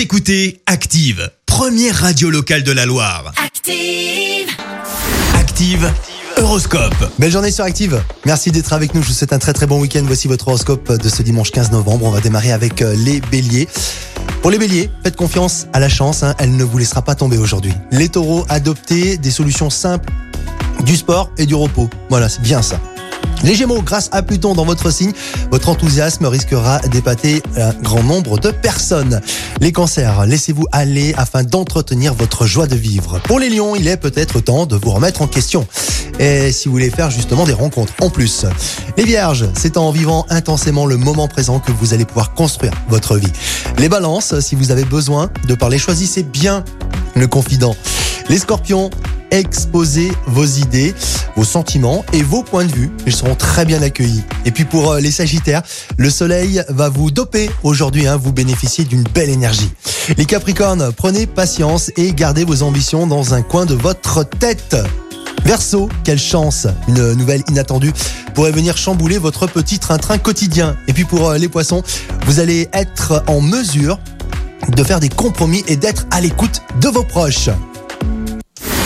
Vous écoutez Active, première radio locale de la Loire. Active. Active Horoscope. Belle journée sur Active. Merci d'être avec nous. Je vous souhaite un très très bon week-end. Voici votre horoscope de ce dimanche 15 novembre. On va démarrer avec euh, les béliers. Pour les béliers, faites confiance à la chance. hein. Elle ne vous laissera pas tomber aujourd'hui. Les taureaux, adoptez des solutions simples, du sport et du repos. Voilà, c'est bien ça. Les Gémeaux, grâce à Pluton dans votre signe, votre enthousiasme risquera d'épater un grand nombre de personnes. Les cancers, laissez-vous aller afin d'entretenir votre joie de vivre. Pour les lions, il est peut-être temps de vous remettre en question. Et si vous voulez faire justement des rencontres en plus. Les vierges, c'est en vivant intensément le moment présent que vous allez pouvoir construire votre vie. Les balances, si vous avez besoin de parler, choisissez bien le confident. Les scorpions, exposez vos idées, vos sentiments et vos points de vue. Ils seront très bien accueillis. Et puis pour euh, les sagittaires, le soleil va vous doper aujourd'hui. Hein, vous bénéficiez d'une belle énergie. Les capricornes, prenez patience et gardez vos ambitions dans un coin de votre tête. Verseau, quelle chance Une nouvelle inattendue pourrait venir chambouler votre petit train-train quotidien. Et puis pour euh, les poissons, vous allez être en mesure de faire des compromis et d'être à l'écoute de vos proches.